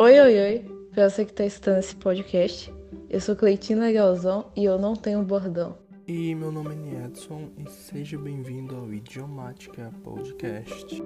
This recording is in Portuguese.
Oi, oi, oi. Pra você que tá escutando esse podcast, eu sou Cleitina Galzão e eu não tenho bordão. E meu nome é Edson e seja bem-vindo ao Idiomática Podcast.